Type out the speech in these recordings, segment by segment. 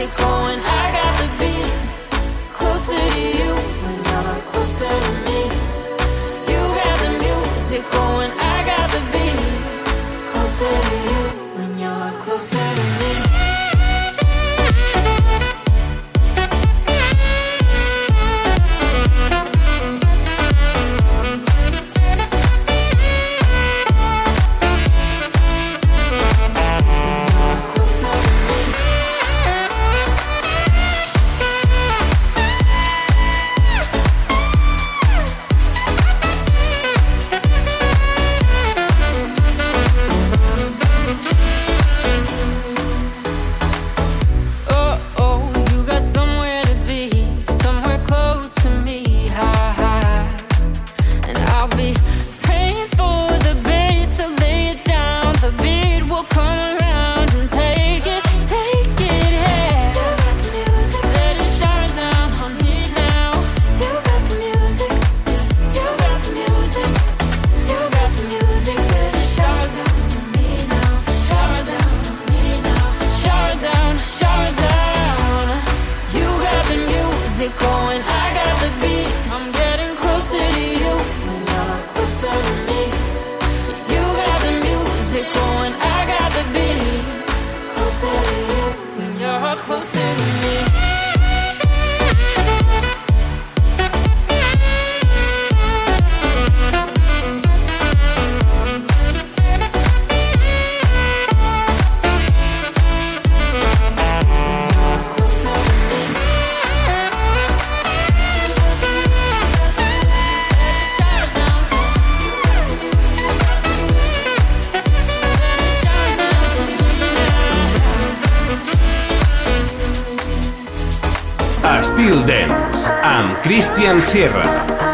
music going Cristian Sierra.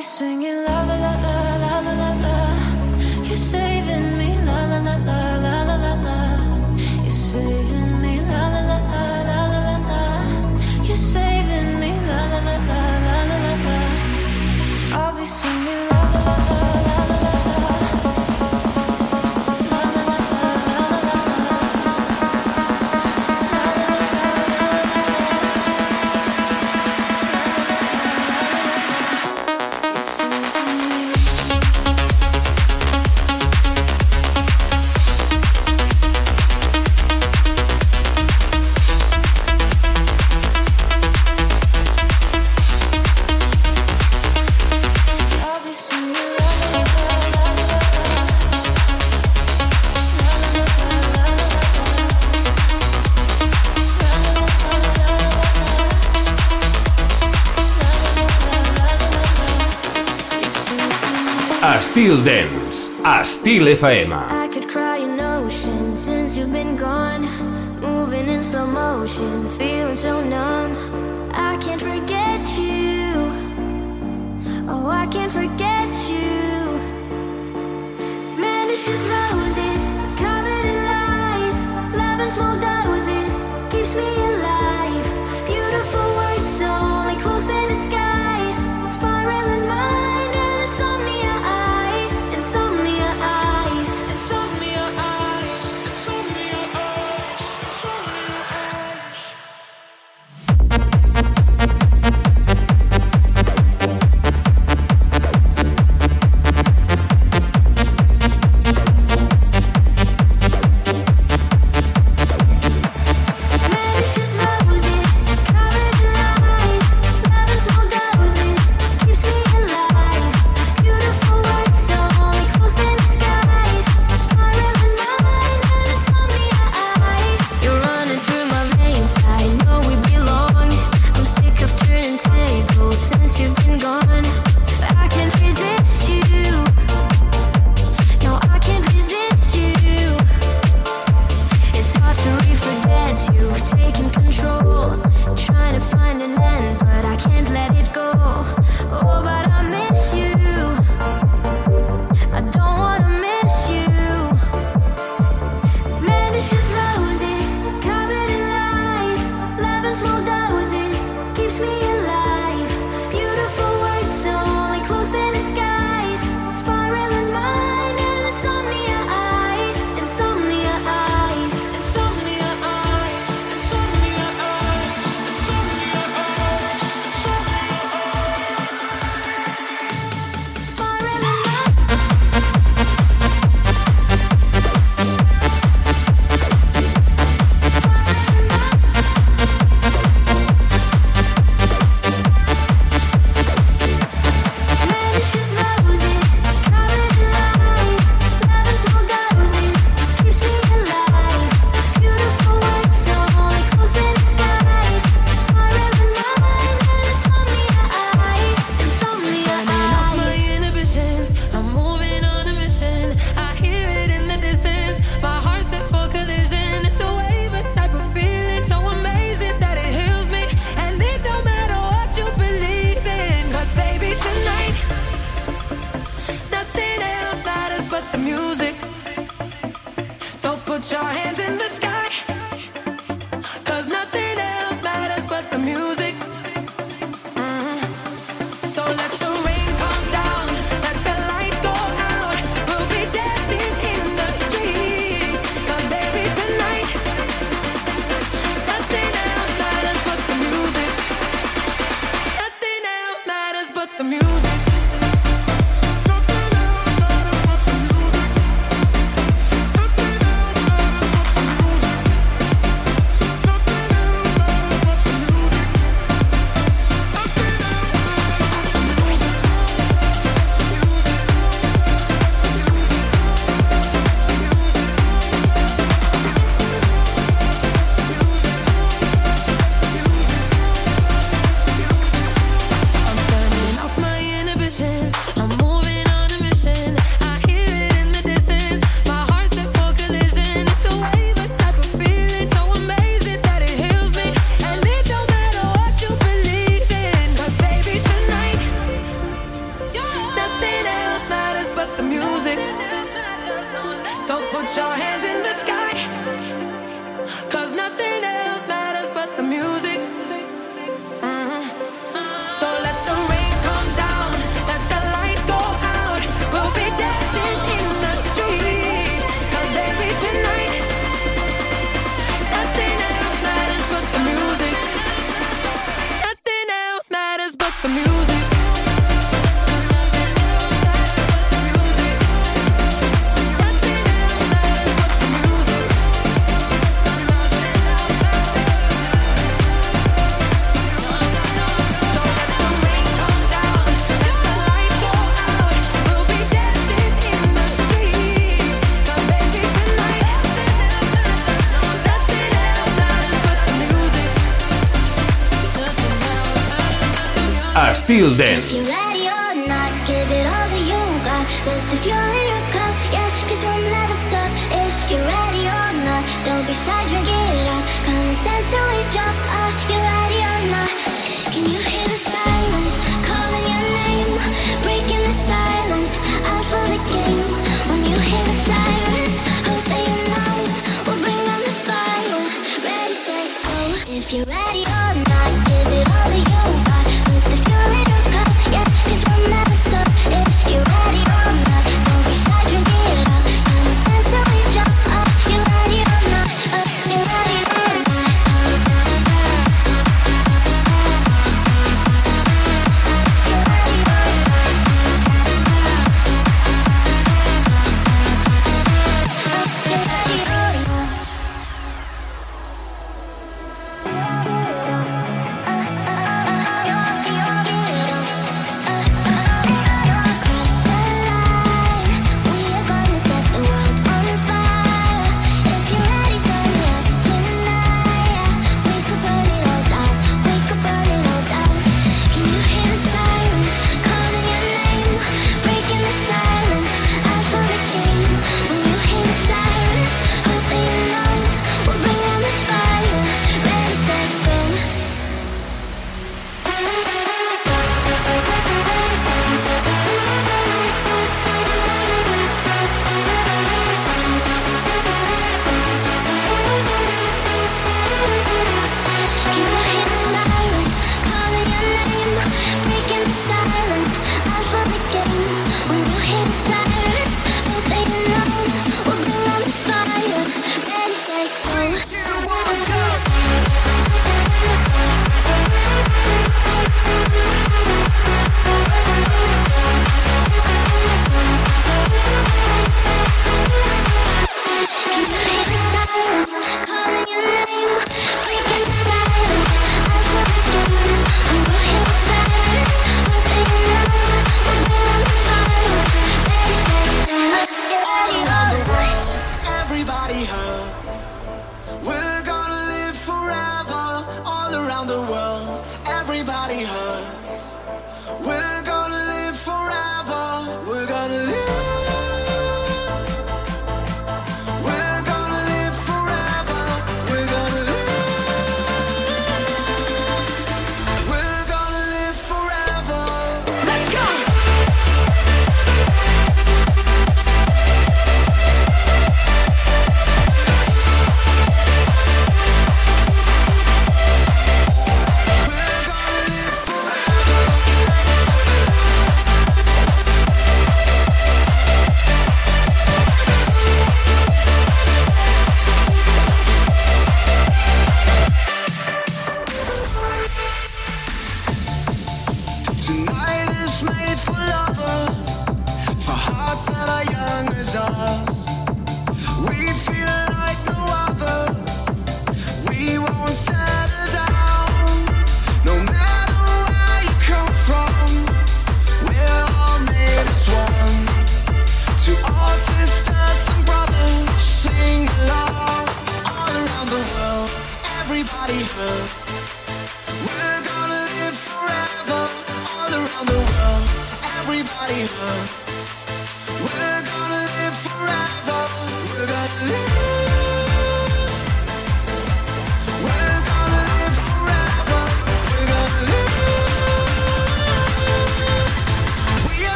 Saving Subtil FM. Nothing else.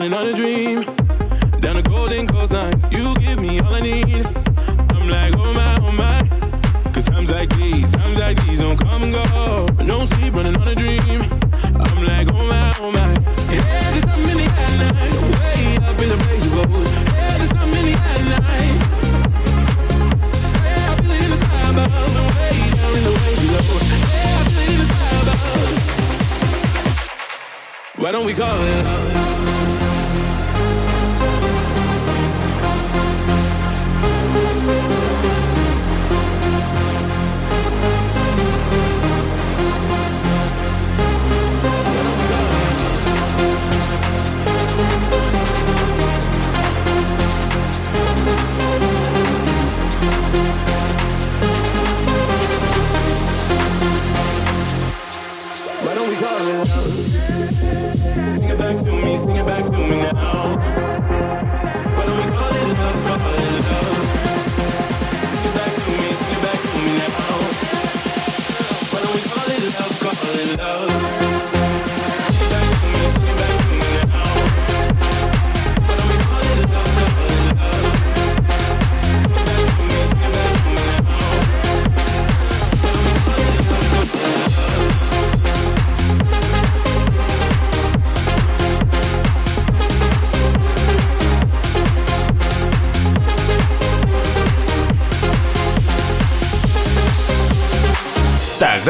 running on a dream. Down a golden coastline, you give me all I need. I'm like, oh my, oh my. Cause times like these, times like these don't come and go. No sleep, running on a dream. I'm like, oh my, oh my. Yeah, there's something in the air tonight. Way up in the blaze you go. Yeah, there's something in the air tonight. Yeah, I feel it in the sky above. Way down in the waves below. Yeah, I feel it in the sky above. Why don't we call it?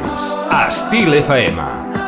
Valls, a Estil FM.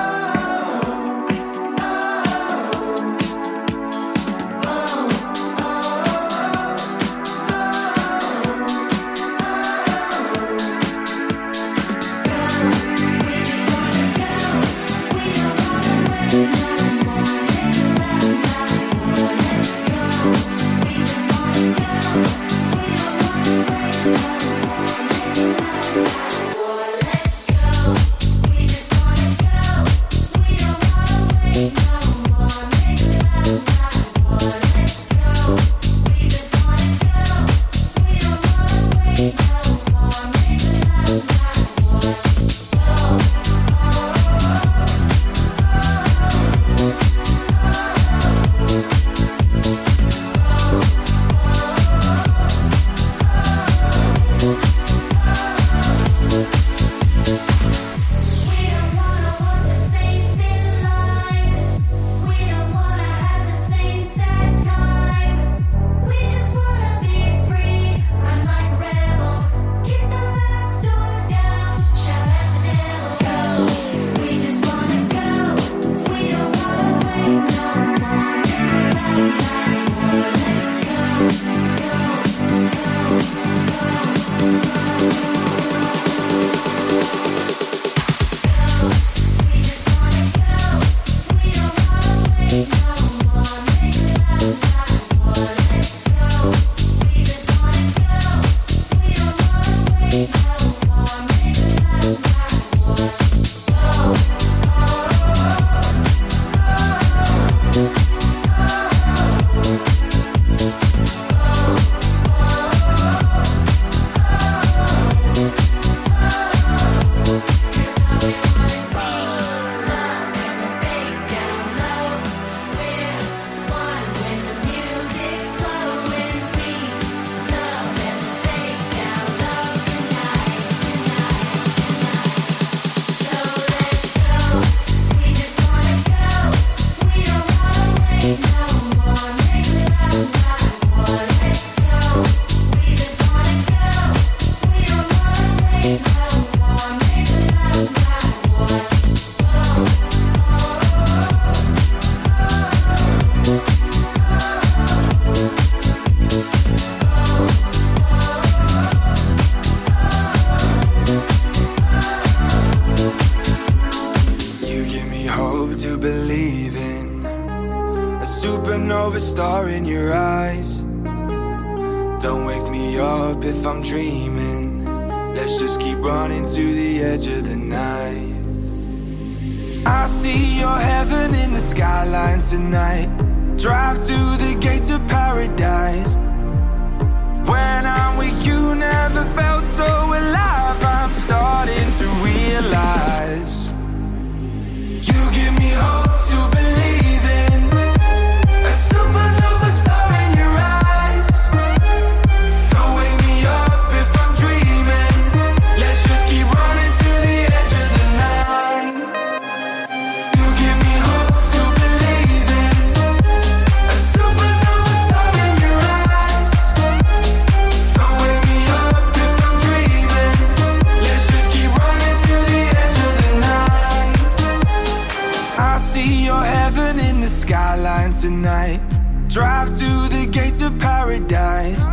skyline tonight. Drive to the gates of paradise.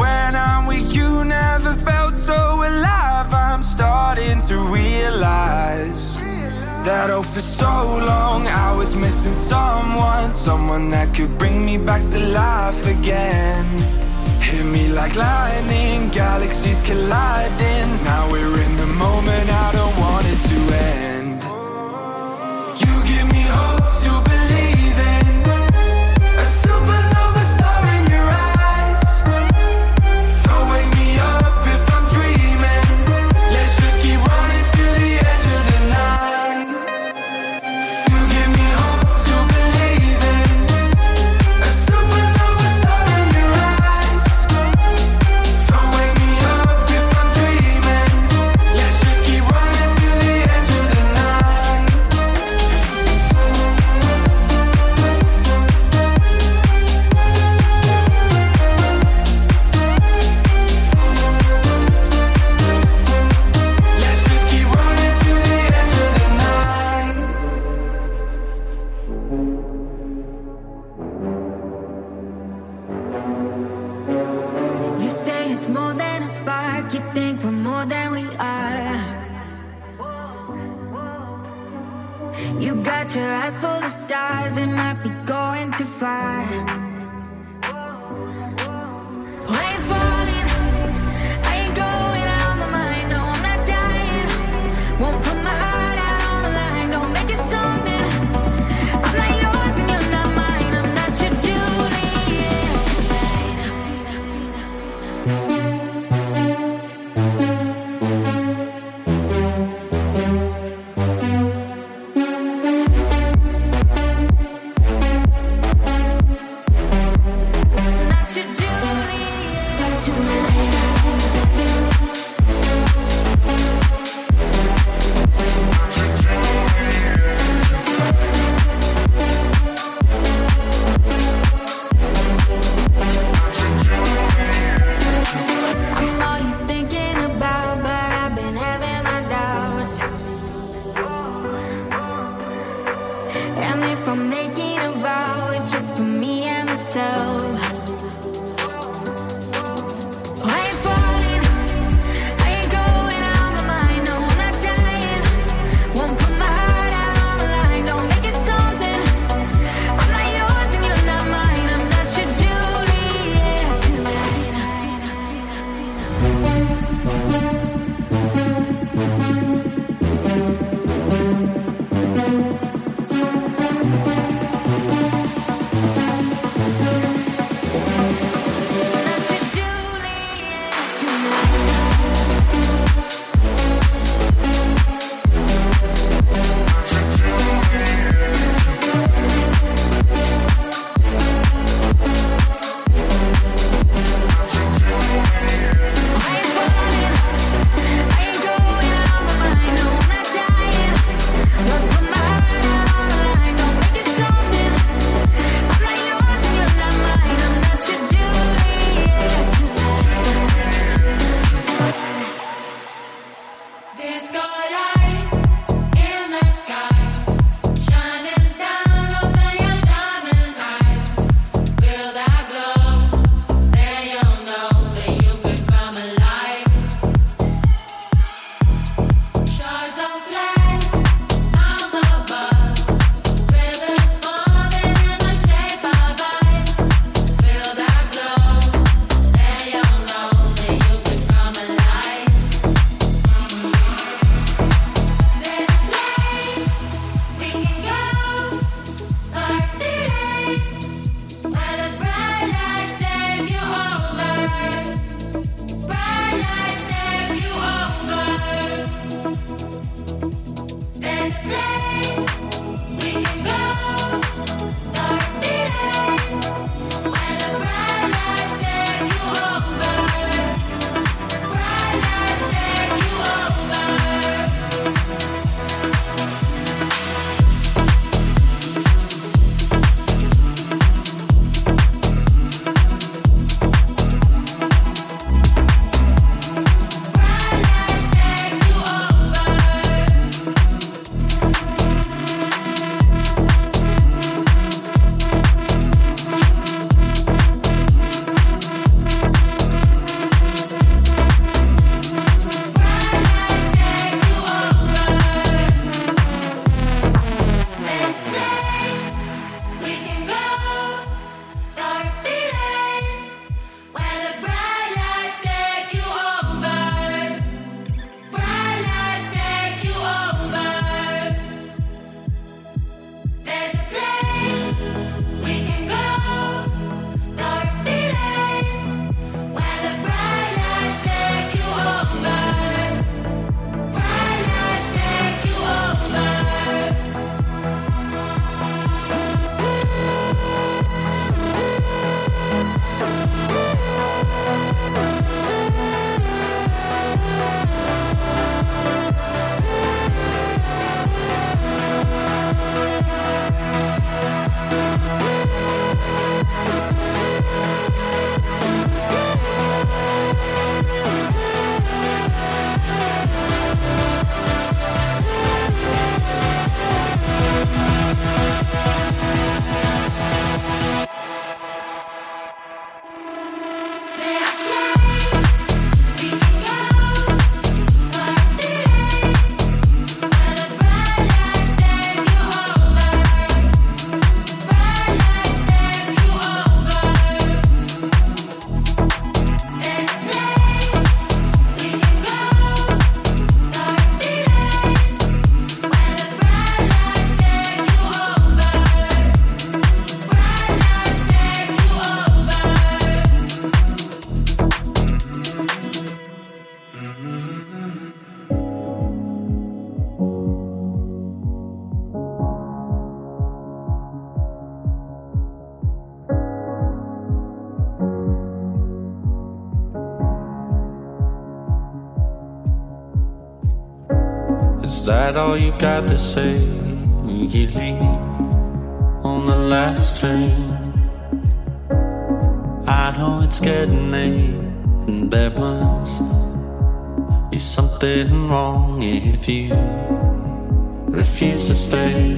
When I'm with you, never felt so alive. I'm starting to realize, realize that oh, for so long I was missing someone, someone that could bring me back to life again. Hit me like lightning, galaxies colliding. Now we're in the moment, I don't want it to end. stars, it might be going too far. that all you got to say? You leave on the last train. I know it's getting late, and there must be something wrong if you refuse to stay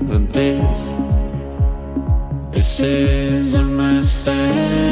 But this. This is a mistake.